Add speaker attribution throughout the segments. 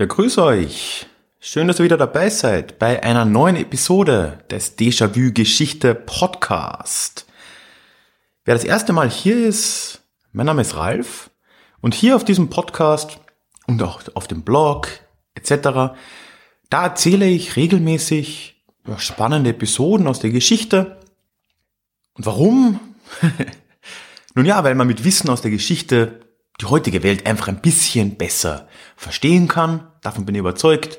Speaker 1: Ja, grüß euch. Schön, dass ihr wieder dabei seid bei einer neuen Episode des Déjà-vu Geschichte Podcast. Wer das erste Mal hier ist, mein Name ist Ralf und hier auf diesem Podcast und auch auf dem Blog etc., da erzähle ich regelmäßig spannende Episoden aus der Geschichte. Und warum? Nun ja, weil man mit Wissen aus der Geschichte die heutige Welt einfach ein bisschen besser verstehen kann. Davon bin ich überzeugt.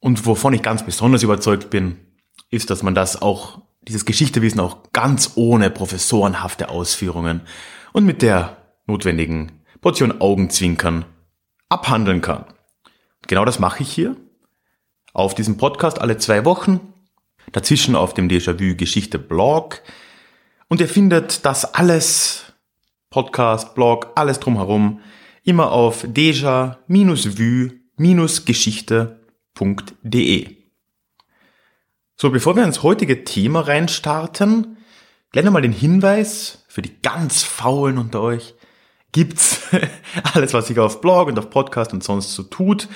Speaker 1: Und wovon ich ganz besonders überzeugt bin, ist, dass man das auch, dieses Geschichtewissen auch ganz ohne professorenhafte Ausführungen und mit der notwendigen Portion Augenzwinkern abhandeln kann. Genau das mache ich hier. Auf diesem Podcast alle zwei Wochen. Dazwischen auf dem Déjà-vu Geschichte Blog. Und ihr findet das alles Podcast, Blog, alles drumherum, immer auf deja-vue-geschichte.de. So, bevor wir ins heutige Thema reinstarten, gleich nochmal den Hinweis für die ganz Faulen unter euch. Gibt's alles, was sich auf Blog und auf Podcast und sonst so tut,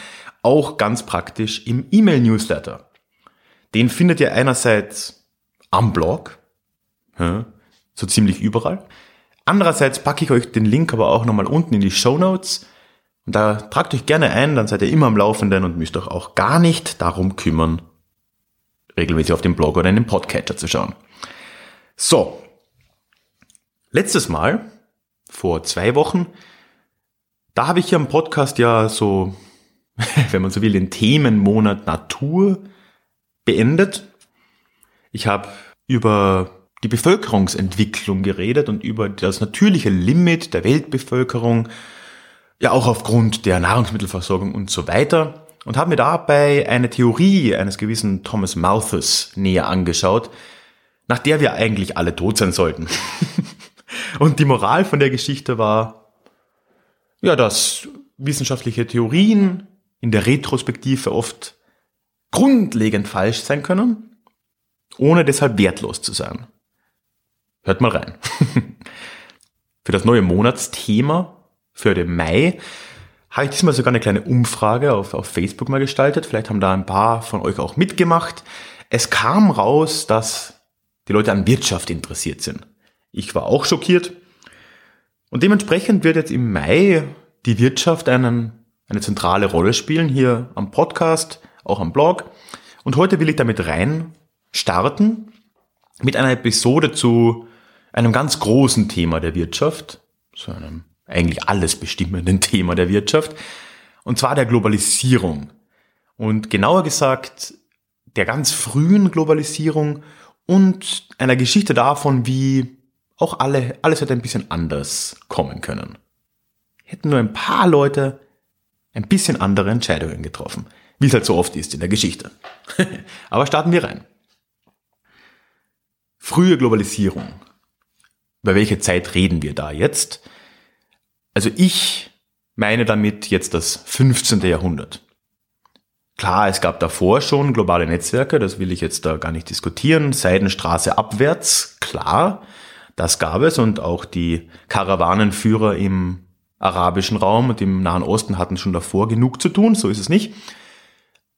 Speaker 1: auch ganz praktisch im E-Mail-Newsletter. Den findet ihr einerseits am Blog, so ziemlich überall. Andererseits packe ich euch den Link aber auch nochmal unten in die Show Notes. Und da tragt euch gerne ein, dann seid ihr immer am Laufenden und müsst euch auch gar nicht darum kümmern, regelmäßig auf dem Blog oder in den Podcatcher zu schauen. So. Letztes Mal, vor zwei Wochen, da habe ich hier im Podcast ja so, wenn man so will, den Themenmonat Natur beendet. Ich habe über die Bevölkerungsentwicklung geredet und über das natürliche Limit der Weltbevölkerung, ja auch aufgrund der Nahrungsmittelversorgung und so weiter und habe mir dabei eine Theorie eines gewissen Thomas Malthus näher angeschaut, nach der wir eigentlich alle tot sein sollten. und die Moral von der Geschichte war, ja, dass wissenschaftliche Theorien in der Retrospektive oft grundlegend falsch sein können, ohne deshalb wertlos zu sein. Hört mal rein. für das neue Monatsthema, für den Mai, habe ich diesmal sogar eine kleine Umfrage auf, auf Facebook mal gestaltet. Vielleicht haben da ein paar von euch auch mitgemacht. Es kam raus, dass die Leute an Wirtschaft interessiert sind. Ich war auch schockiert. Und dementsprechend wird jetzt im Mai die Wirtschaft einen, eine zentrale Rolle spielen, hier am Podcast, auch am Blog. Und heute will ich damit rein starten mit einer Episode zu einem ganz großen Thema der Wirtschaft, zu einem eigentlich alles bestimmenden Thema der Wirtschaft, und zwar der Globalisierung. Und genauer gesagt, der ganz frühen Globalisierung und einer Geschichte davon, wie auch alle, alles hätte ein bisschen anders kommen können. Hätten nur ein paar Leute ein bisschen andere Entscheidungen getroffen, wie es halt so oft ist in der Geschichte. Aber starten wir rein. Frühe Globalisierung über welche Zeit reden wir da jetzt? Also ich meine damit jetzt das 15. Jahrhundert. Klar, es gab davor schon globale Netzwerke, das will ich jetzt da gar nicht diskutieren. Seidenstraße abwärts, klar, das gab es und auch die Karawanenführer im arabischen Raum und im Nahen Osten hatten schon davor genug zu tun, so ist es nicht.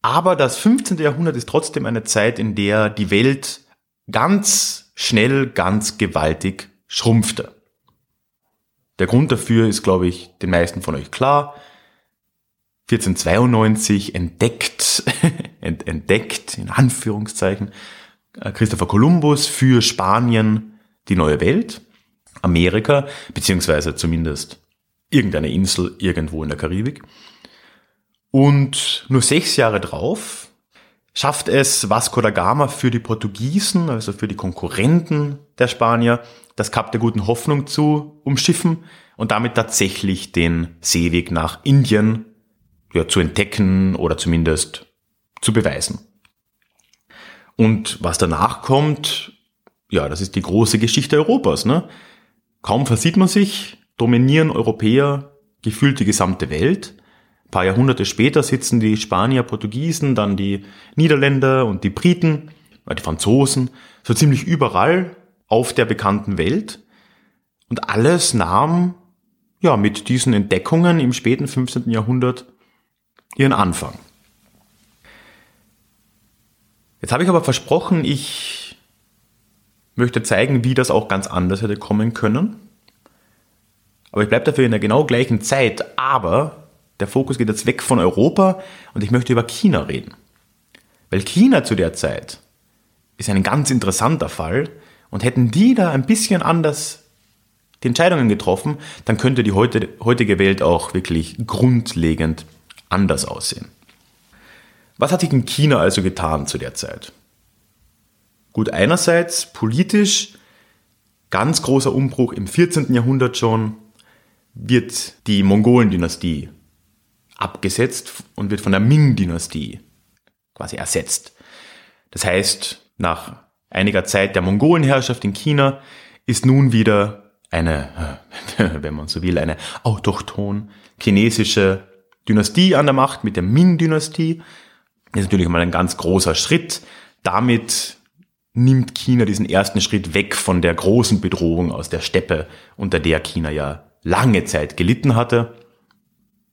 Speaker 1: Aber das 15. Jahrhundert ist trotzdem eine Zeit, in der die Welt ganz schnell, ganz gewaltig schrumpfte. Der Grund dafür ist, glaube ich, den meisten von euch klar. 1492 entdeckt, entdeckt, in Anführungszeichen, äh, Christopher Columbus für Spanien die neue Welt, Amerika, beziehungsweise zumindest irgendeine Insel irgendwo in der Karibik. Und nur sechs Jahre drauf schafft es Vasco da Gama für die Portugiesen, also für die Konkurrenten der Spanier, das Kap der guten Hoffnung zu umschiffen und damit tatsächlich den Seeweg nach Indien ja, zu entdecken oder zumindest zu beweisen. Und was danach kommt, ja, das ist die große Geschichte Europas. Ne? Kaum versieht man sich, dominieren Europäer gefühlt die gesamte Welt. Ein paar Jahrhunderte später sitzen die Spanier, Portugiesen, dann die Niederländer und die Briten, die Franzosen, so ziemlich überall auf der bekannten Welt. Und alles nahm ja mit diesen Entdeckungen im späten 15. Jahrhundert ihren Anfang. Jetzt habe ich aber versprochen, ich möchte zeigen, wie das auch ganz anders hätte kommen können. Aber ich bleibe dafür in der genau gleichen Zeit, aber der Fokus geht jetzt weg von Europa und ich möchte über China reden. Weil China zu der Zeit ist ein ganz interessanter Fall und hätten die da ein bisschen anders die Entscheidungen getroffen, dann könnte die heutige Welt auch wirklich grundlegend anders aussehen. Was hat sich in China also getan zu der Zeit? Gut, einerseits politisch ganz großer Umbruch im 14. Jahrhundert schon wird die Mongolen-Dynastie abgesetzt und wird von der Ming-Dynastie quasi ersetzt. Das heißt, nach einiger Zeit der Mongolenherrschaft in China ist nun wieder eine, wenn man so will, eine autochton chinesische Dynastie an der Macht mit der Ming-Dynastie. Das ist natürlich mal ein ganz großer Schritt. Damit nimmt China diesen ersten Schritt weg von der großen Bedrohung aus der Steppe, unter der China ja lange Zeit gelitten hatte.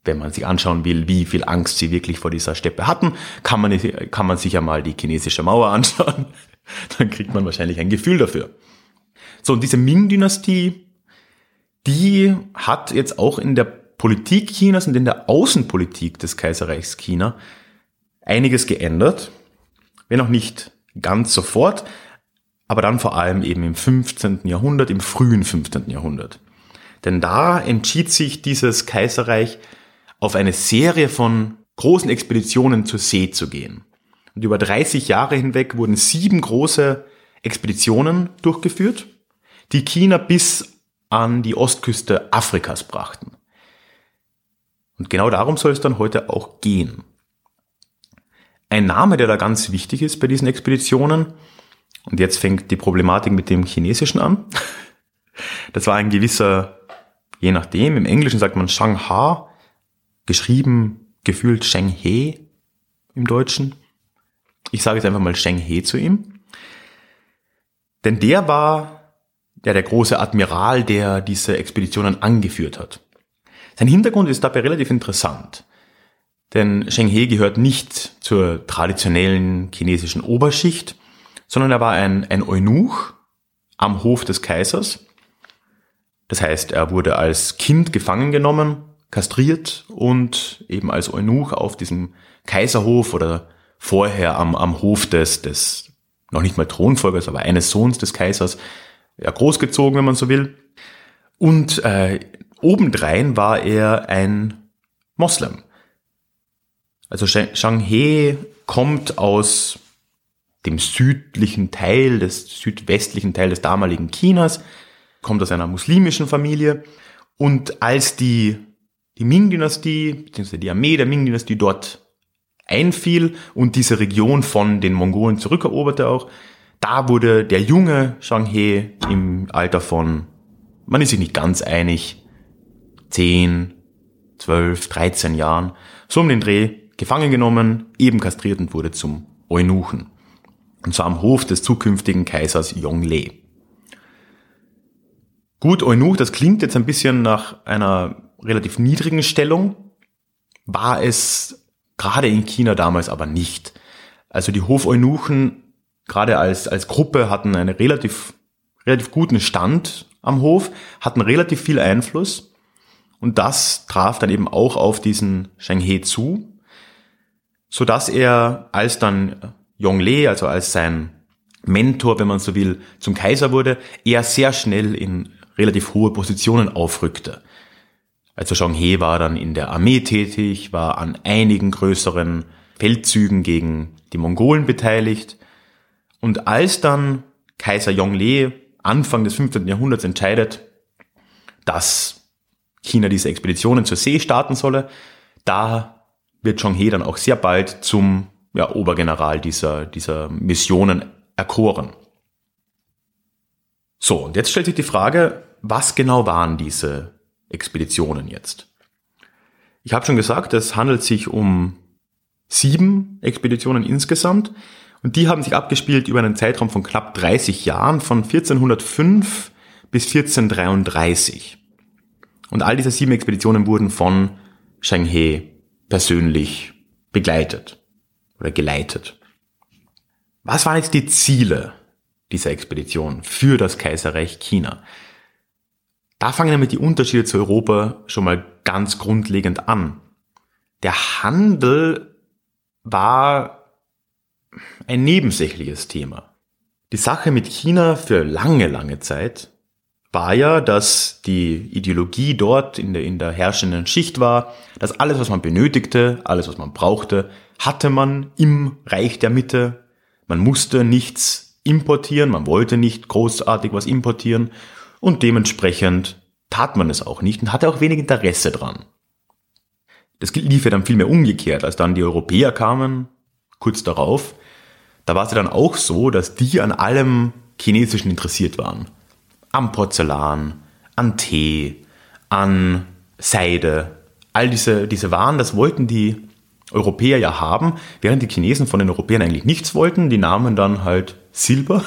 Speaker 1: Wenn man sich anschauen will, wie viel Angst sie wirklich vor dieser Steppe hatten, kann man, kann man sich ja mal die chinesische Mauer anschauen. Dann kriegt man wahrscheinlich ein Gefühl dafür. So, und diese Ming-Dynastie, die hat jetzt auch in der Politik Chinas und in der Außenpolitik des Kaiserreichs China einiges geändert, wenn auch nicht ganz sofort, aber dann vor allem eben im 15. Jahrhundert, im frühen 15. Jahrhundert. Denn da entschied sich dieses Kaiserreich auf eine Serie von großen Expeditionen zur See zu gehen. Und über 30 Jahre hinweg wurden sieben große Expeditionen durchgeführt, die China bis an die Ostküste Afrikas brachten. Und genau darum soll es dann heute auch gehen. Ein Name, der da ganz wichtig ist bei diesen Expeditionen, und jetzt fängt die Problematik mit dem Chinesischen an. Das war ein gewisser, je nachdem, im Englischen sagt man Shanghai, geschrieben, gefühlt Shenghe im Deutschen. Ich sage jetzt einfach mal Shenghe zu ihm. Denn der war ja der große Admiral, der diese Expeditionen angeführt hat. Sein Hintergrund ist dabei relativ interessant. Denn Sheng He gehört nicht zur traditionellen chinesischen Oberschicht, sondern er war ein, ein Eunuch am Hof des Kaisers. Das heißt, er wurde als Kind gefangen genommen, kastriert und eben als Eunuch auf diesem Kaiserhof oder vorher am, am Hof des, des noch nicht mal Thronfolgers, aber eines Sohns des Kaisers ja, großgezogen, wenn man so will. Und äh, obendrein war er ein Moslem. Also Shang He kommt aus dem südlichen Teil, des südwestlichen Teil des damaligen Chinas, kommt aus einer muslimischen Familie und als die, die Ming-Dynastie, beziehungsweise die Armee der Ming-Dynastie dort einfiel und diese Region von den Mongolen zurückeroberte auch, da wurde der junge Shang He im Alter von, man ist sich nicht ganz einig, 10, 12, 13 Jahren, so um den Dreh, gefangen genommen, eben kastriert und wurde zum Eunuchen. Und zwar am Hof des zukünftigen Kaisers Yongle. Gut, Eunuch, das klingt jetzt ein bisschen nach einer relativ niedrigen Stellung, war es gerade in China damals aber nicht. Also die Hofeunuchen, gerade als, als Gruppe, hatten einen relativ, relativ guten Stand am Hof, hatten relativ viel Einfluss und das traf dann eben auch auf diesen Sheng He zu, so dass er als dann Yongle, also als sein Mentor, wenn man so will, zum Kaiser wurde, er sehr schnell in relativ hohe Positionen aufrückte. Also Zhang He war dann in der Armee tätig, war an einigen größeren Feldzügen gegen die Mongolen beteiligt. Und als dann Kaiser Yongle Anfang des 15. Jahrhunderts entscheidet, dass China diese Expeditionen zur See starten solle, da wird Zhong He dann auch sehr bald zum ja, Obergeneral dieser, dieser Missionen erkoren. So, und jetzt stellt sich die Frage, was genau waren diese Expeditionen jetzt? Ich habe schon gesagt, es handelt sich um sieben Expeditionen insgesamt und die haben sich abgespielt über einen Zeitraum von knapp 30 Jahren, von 1405 bis 1433. Und all diese sieben Expeditionen wurden von Shang He persönlich begleitet oder geleitet. Was waren jetzt die Ziele dieser Expedition für das Kaiserreich China? Da fangen damit die Unterschiede zu Europa schon mal ganz grundlegend an. Der Handel war ein nebensächliches Thema. Die Sache mit China für lange, lange Zeit war ja, dass die Ideologie dort in der, in der herrschenden Schicht war, dass alles, was man benötigte, alles, was man brauchte, hatte man im Reich der Mitte. Man musste nichts importieren, man wollte nicht großartig was importieren und dementsprechend tat man es auch nicht und hatte auch wenig Interesse dran. Das lief ja dann vielmehr umgekehrt, als dann die Europäer kamen, kurz darauf, da war es ja dann auch so, dass die an allem Chinesischen interessiert waren am Porzellan, an Tee, an Seide. All diese, diese Waren, das wollten die Europäer ja haben, während die Chinesen von den Europäern eigentlich nichts wollten. Die nahmen dann halt Silber,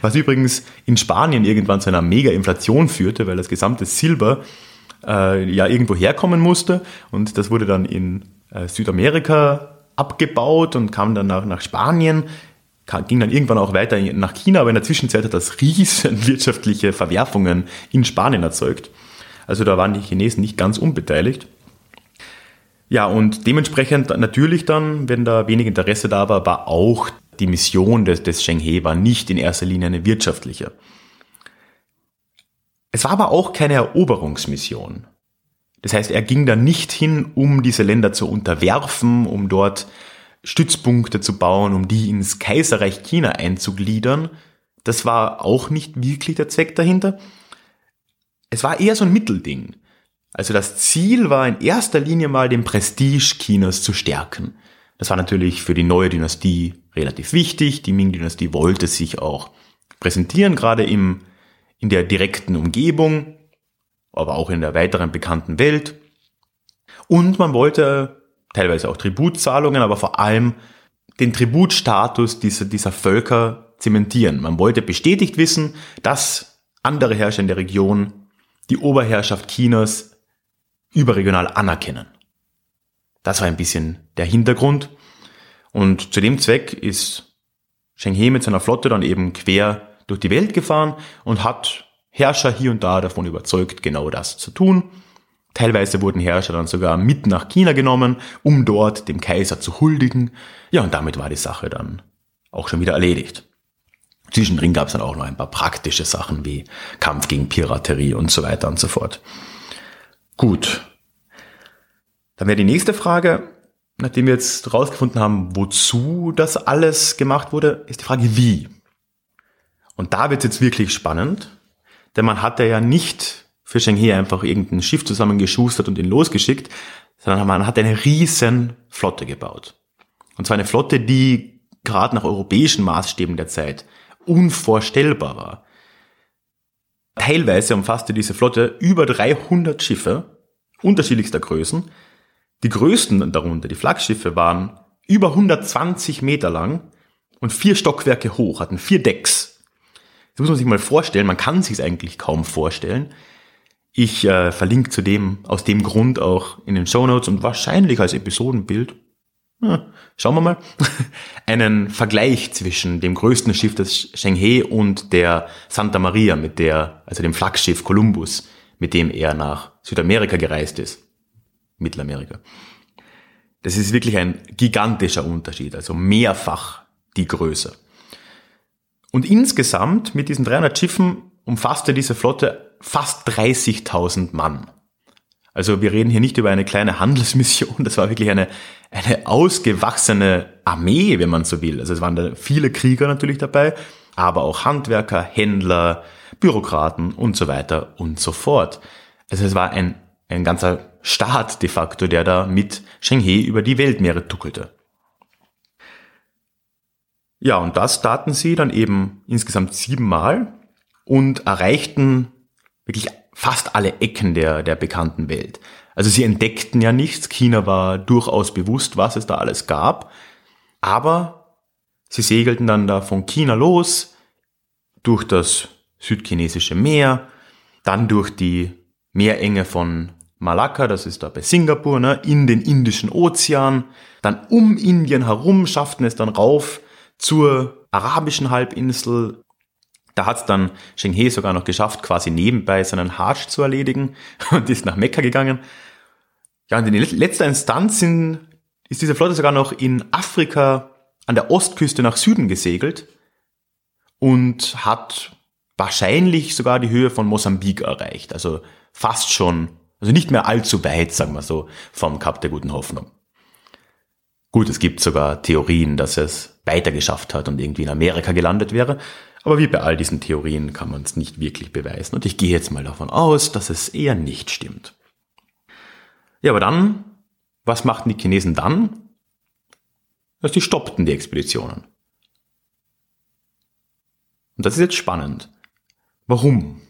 Speaker 1: was übrigens in Spanien irgendwann zu einer Mega-Inflation führte, weil das gesamte Silber äh, ja irgendwo herkommen musste und das wurde dann in äh, Südamerika abgebaut und kam dann nach, nach Spanien ging dann irgendwann auch weiter nach China, aber in der Zwischenzeit hat das riesen wirtschaftliche Verwerfungen in Spanien erzeugt. Also da waren die Chinesen nicht ganz unbeteiligt. Ja, und dementsprechend natürlich dann, wenn da wenig Interesse da war, war auch die Mission des, des Sheng He war nicht in erster Linie eine wirtschaftliche. Es war aber auch keine Eroberungsmission. Das heißt, er ging da nicht hin, um diese Länder zu unterwerfen, um dort Stützpunkte zu bauen, um die ins Kaiserreich China einzugliedern. Das war auch nicht wirklich der Zweck dahinter. Es war eher so ein Mittelding. Also das Ziel war in erster Linie mal den Prestige Chinas zu stärken. Das war natürlich für die neue Dynastie relativ wichtig. Die Ming-Dynastie wollte sich auch präsentieren, gerade im, in der direkten Umgebung, aber auch in der weiteren bekannten Welt. Und man wollte teilweise auch Tributzahlungen, aber vor allem den Tributstatus dieser, dieser Völker zementieren. Man wollte bestätigt wissen, dass andere Herrscher in der Region die Oberherrschaft Chinas überregional anerkennen. Das war ein bisschen der Hintergrund. Und zu dem Zweck ist Sheng He mit seiner Flotte dann eben quer durch die Welt gefahren und hat Herrscher hier und da davon überzeugt, genau das zu tun. Teilweise wurden Herrscher dann sogar mit nach China genommen, um dort dem Kaiser zu huldigen. Ja, und damit war die Sache dann auch schon wieder erledigt. Zwischendrin gab es dann auch noch ein paar praktische Sachen wie Kampf gegen Piraterie und so weiter und so fort. Gut. Dann wäre die nächste Frage, nachdem wir jetzt rausgefunden haben, wozu das alles gemacht wurde, ist die Frage, wie. Und da wird es jetzt wirklich spannend, denn man hatte ja nicht für Shanghai einfach irgendein Schiff zusammengeschustert und ihn losgeschickt, sondern man hat eine riesen Flotte gebaut. Und zwar eine Flotte, die gerade nach europäischen Maßstäben der Zeit unvorstellbar war. Teilweise umfasste diese Flotte über 300 Schiffe unterschiedlichster Größen. Die größten darunter, die Flaggschiffe, waren über 120 Meter lang und vier Stockwerke hoch, hatten vier Decks. Das muss man sich mal vorstellen, man kann sich es eigentlich kaum vorstellen. Ich äh, verlinke zudem aus dem Grund auch in den Show Notes und wahrscheinlich als Episodenbild, ja, schauen wir mal, einen Vergleich zwischen dem größten Schiff des Shenghe und der Santa Maria, mit der, also dem Flaggschiff Columbus, mit dem er nach Südamerika gereist ist. Mittelamerika. Das ist wirklich ein gigantischer Unterschied, also mehrfach die Größe. Und insgesamt mit diesen 300 Schiffen umfasste diese Flotte fast 30.000 Mann. Also wir reden hier nicht über eine kleine Handelsmission, das war wirklich eine, eine ausgewachsene Armee, wenn man so will. Also es waren da viele Krieger natürlich dabei, aber auch Handwerker, Händler, Bürokraten und so weiter und so fort. Also es war ein, ein ganzer Staat de facto, der da mit Shenghe über die Weltmeere tuckelte. Ja, und das taten sie dann eben insgesamt siebenmal und erreichten wirklich fast alle Ecken der, der bekannten Welt. Also sie entdeckten ja nichts, China war durchaus bewusst, was es da alles gab, aber sie segelten dann da von China los, durch das südchinesische Meer, dann durch die Meerenge von Malakka, das ist da bei Singapur, ne, in den Indischen Ozean, dann um Indien herum schafften es dann rauf zur arabischen Halbinsel. Da hat es dann Sheng He sogar noch geschafft, quasi nebenbei seinen Hajj zu erledigen und ist nach Mekka gegangen. Ja, und in letzter Instanz sind, ist diese Flotte sogar noch in Afrika an der Ostküste nach Süden gesegelt und hat wahrscheinlich sogar die Höhe von Mosambik erreicht. Also fast schon, also nicht mehr allzu weit, sagen wir so, vom Kap der guten Hoffnung. Gut, es gibt sogar Theorien, dass es weiter geschafft hat und irgendwie in Amerika gelandet wäre. Aber wie bei all diesen Theorien kann man es nicht wirklich beweisen. Und ich gehe jetzt mal davon aus, dass es eher nicht stimmt. Ja, aber dann, was machten die Chinesen dann? Dass die stoppten die Expeditionen. Und das ist jetzt spannend. Warum?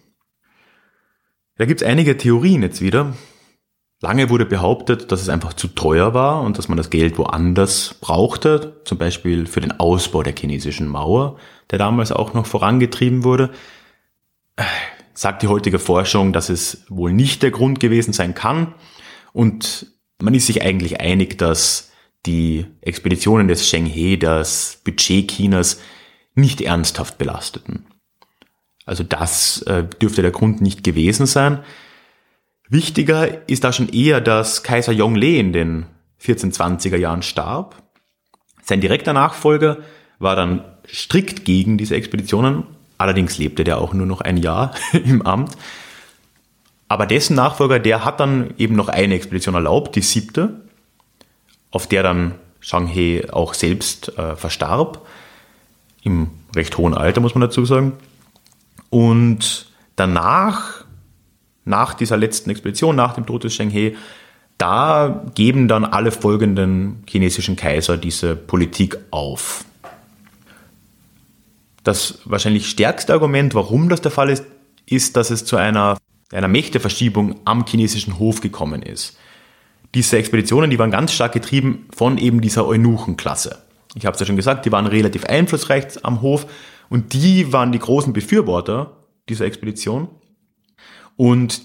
Speaker 1: Da gibt es einige Theorien jetzt wieder. Lange wurde behauptet, dass es einfach zu teuer war und dass man das Geld woanders brauchte, zum Beispiel für den Ausbau der chinesischen Mauer, der damals auch noch vorangetrieben wurde. Sagt die heutige Forschung, dass es wohl nicht der Grund gewesen sein kann und man ist sich eigentlich einig, dass die Expeditionen des Sheng He das Budget Chinas nicht ernsthaft belasteten. Also das äh, dürfte der Grund nicht gewesen sein. Wichtiger ist da schon eher, dass Kaiser Yongle in den 1420er Jahren starb. Sein direkter Nachfolger war dann strikt gegen diese Expeditionen. Allerdings lebte der auch nur noch ein Jahr im Amt. Aber dessen Nachfolger, der hat dann eben noch eine Expedition erlaubt, die siebte, auf der dann Shang He auch selbst äh, verstarb. Im recht hohen Alter, muss man dazu sagen. Und danach nach dieser letzten Expedition, nach dem Tod des Sheng He, da geben dann alle folgenden chinesischen Kaiser diese Politik auf. Das wahrscheinlich stärkste Argument, warum das der Fall ist, ist, dass es zu einer, einer Mächteverschiebung am chinesischen Hof gekommen ist. Diese Expeditionen, die waren ganz stark getrieben von eben dieser Eunuchenklasse. Ich habe es ja schon gesagt, die waren relativ einflussreich am Hof und die waren die großen Befürworter dieser Expedition. Und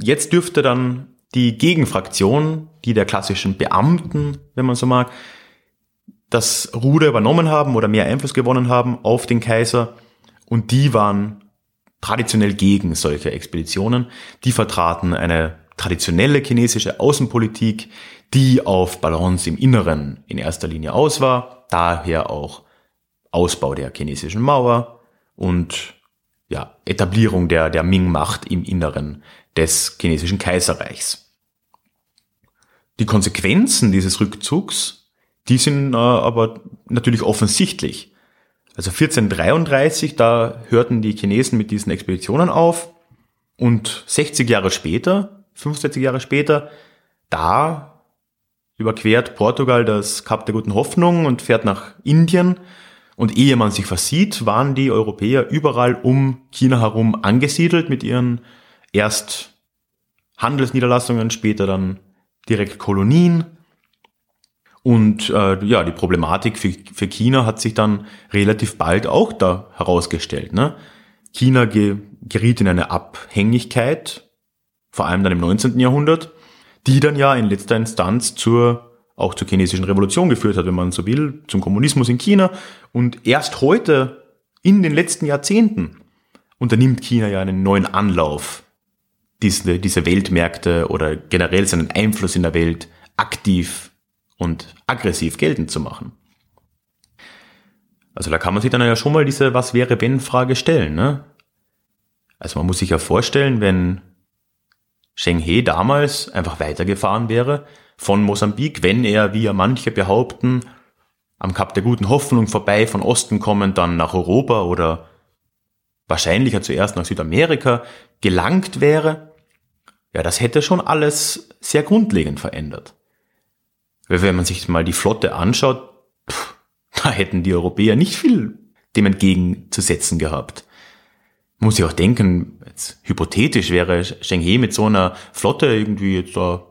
Speaker 1: jetzt dürfte dann die Gegenfraktion, die der klassischen Beamten, wenn man so mag, das Ruder übernommen haben oder mehr Einfluss gewonnen haben auf den Kaiser. Und die waren traditionell gegen solche Expeditionen. Die vertraten eine traditionelle chinesische Außenpolitik, die auf Balance im Inneren in erster Linie aus war. Daher auch Ausbau der chinesischen Mauer und ja, Etablierung der, der Ming-Macht im Inneren des chinesischen Kaiserreichs. Die Konsequenzen dieses Rückzugs, die sind äh, aber natürlich offensichtlich. Also 1433, da hörten die Chinesen mit diesen Expeditionen auf und 60 Jahre später, 65 Jahre später, da überquert Portugal das Kap der guten Hoffnung und fährt nach Indien und ehe man sich versieht, waren die Europäer überall um China herum angesiedelt mit ihren erst Handelsniederlassungen, später dann direkt Kolonien. Und äh, ja, die Problematik für, für China hat sich dann relativ bald auch da herausgestellt. Ne? China ge geriet in eine Abhängigkeit, vor allem dann im 19. Jahrhundert, die dann ja in letzter Instanz zur auch zur chinesischen Revolution geführt hat, wenn man so will, zum Kommunismus in China. Und erst heute, in den letzten Jahrzehnten, unternimmt China ja einen neuen Anlauf, diese, diese Weltmärkte oder generell seinen Einfluss in der Welt aktiv und aggressiv geltend zu machen. Also da kann man sich dann ja schon mal diese Was wäre wenn Frage stellen. Ne? Also man muss sich ja vorstellen, wenn Sheng He damals einfach weitergefahren wäre, von Mosambik, wenn er, wie ja manche behaupten, am Kap der guten Hoffnung vorbei von Osten kommend dann nach Europa oder wahrscheinlicher zuerst nach Südamerika gelangt wäre, ja, das hätte schon alles sehr grundlegend verändert. Weil wenn man sich mal die Flotte anschaut, pff, Da hätten die Europäer nicht viel dem entgegenzusetzen gehabt. Muss ich auch denken, jetzt hypothetisch wäre Schengen mit so einer Flotte irgendwie jetzt da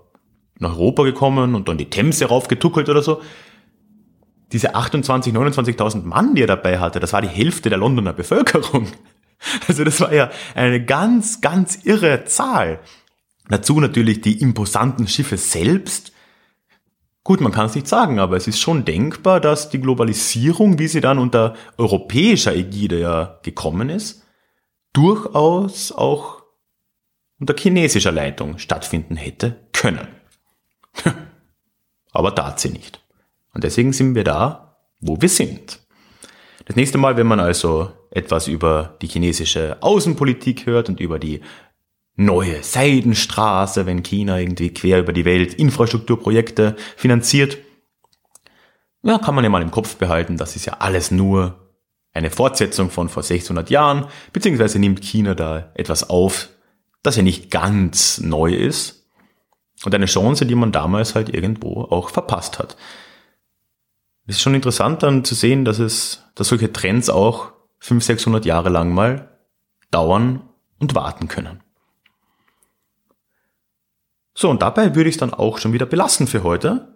Speaker 1: nach Europa gekommen und dann die Themse raufgetuckelt oder so. Diese 28, 29.000 Mann, die er dabei hatte, das war die Hälfte der Londoner Bevölkerung. Also das war ja eine ganz, ganz irre Zahl. Dazu natürlich die imposanten Schiffe selbst. Gut, man kann es nicht sagen, aber es ist schon denkbar, dass die Globalisierung, wie sie dann unter europäischer Ägide ja gekommen ist, durchaus auch unter chinesischer Leitung stattfinden hätte können. aber tat sie nicht. Und deswegen sind wir da, wo wir sind. Das nächste Mal, wenn man also etwas über die chinesische Außenpolitik hört und über die neue Seidenstraße, wenn China irgendwie quer über die Welt Infrastrukturprojekte finanziert, ja, kann man ja mal im Kopf behalten, das ist ja alles nur eine Fortsetzung von vor 600 Jahren, beziehungsweise nimmt China da etwas auf, das ja nicht ganz neu ist und eine Chance, die man damals halt irgendwo auch verpasst hat. Es ist schon interessant dann zu sehen, dass es, dass solche Trends auch 500, 600 Jahre lang mal dauern und warten können. So, und dabei würde ich es dann auch schon wieder belassen für heute.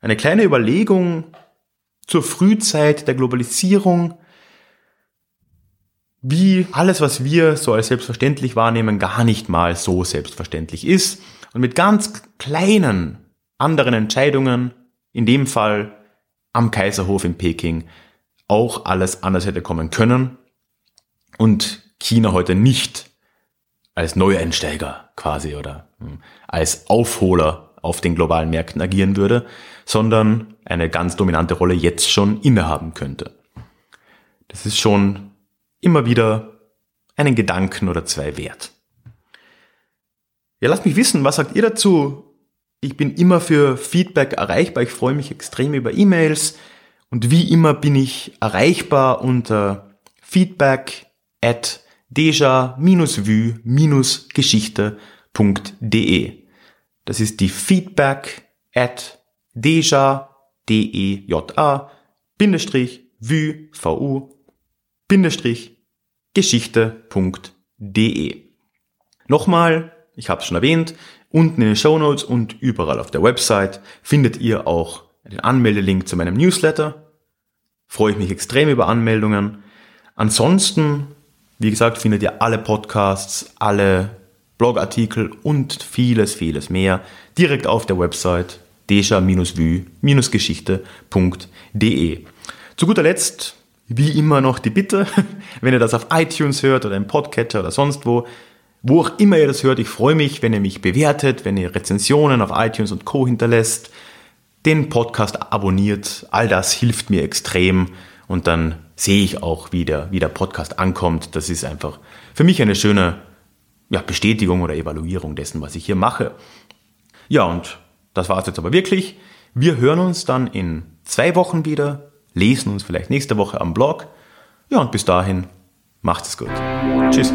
Speaker 1: Eine kleine Überlegung zur Frühzeit der Globalisierung, wie alles, was wir so als selbstverständlich wahrnehmen, gar nicht mal so selbstverständlich ist und mit ganz kleinen anderen Entscheidungen, in dem Fall am Kaiserhof in Peking, auch alles anders hätte kommen können und China heute nicht als Neueinsteiger quasi oder hm, als Aufholer auf den globalen Märkten agieren würde, sondern eine ganz dominante Rolle jetzt schon innehaben könnte. Das ist schon immer wieder einen Gedanken oder zwei wert. Ja, lasst mich wissen, was sagt ihr dazu? Ich bin immer für Feedback erreichbar. Ich freue mich extrem über E-Mails. Und wie immer bin ich erreichbar unter feedback at deja-vue-geschichte.de. Das ist die feedback at deja, Bindestrich, vue, V-U, Bindestrich, geschichte.de. Nochmal, ich habe es schon erwähnt, unten in den Show Notes und überall auf der Website findet ihr auch den Anmeldelink zu meinem Newsletter freue ich mich extrem über Anmeldungen. Ansonsten, wie gesagt, findet ihr alle Podcasts, alle Blogartikel und vieles, vieles mehr direkt auf der Website deja-vue-geschichte.de. Zu guter Letzt, wie immer noch die Bitte, wenn ihr das auf iTunes hört oder im Podcatcher oder sonst wo, wo auch immer ihr das hört, ich freue mich, wenn ihr mich bewertet, wenn ihr Rezensionen auf iTunes und Co. hinterlässt, den Podcast abonniert. All das hilft mir extrem und dann sehe ich auch, wie der, wie der Podcast ankommt. Das ist einfach für mich eine schöne ja, Bestätigung oder Evaluierung dessen, was ich hier mache. Ja, und das war es jetzt aber wirklich. Wir hören uns dann in zwei Wochen wieder, lesen uns vielleicht nächste Woche am Blog. Ja, und bis dahin, macht es gut. Tschüss.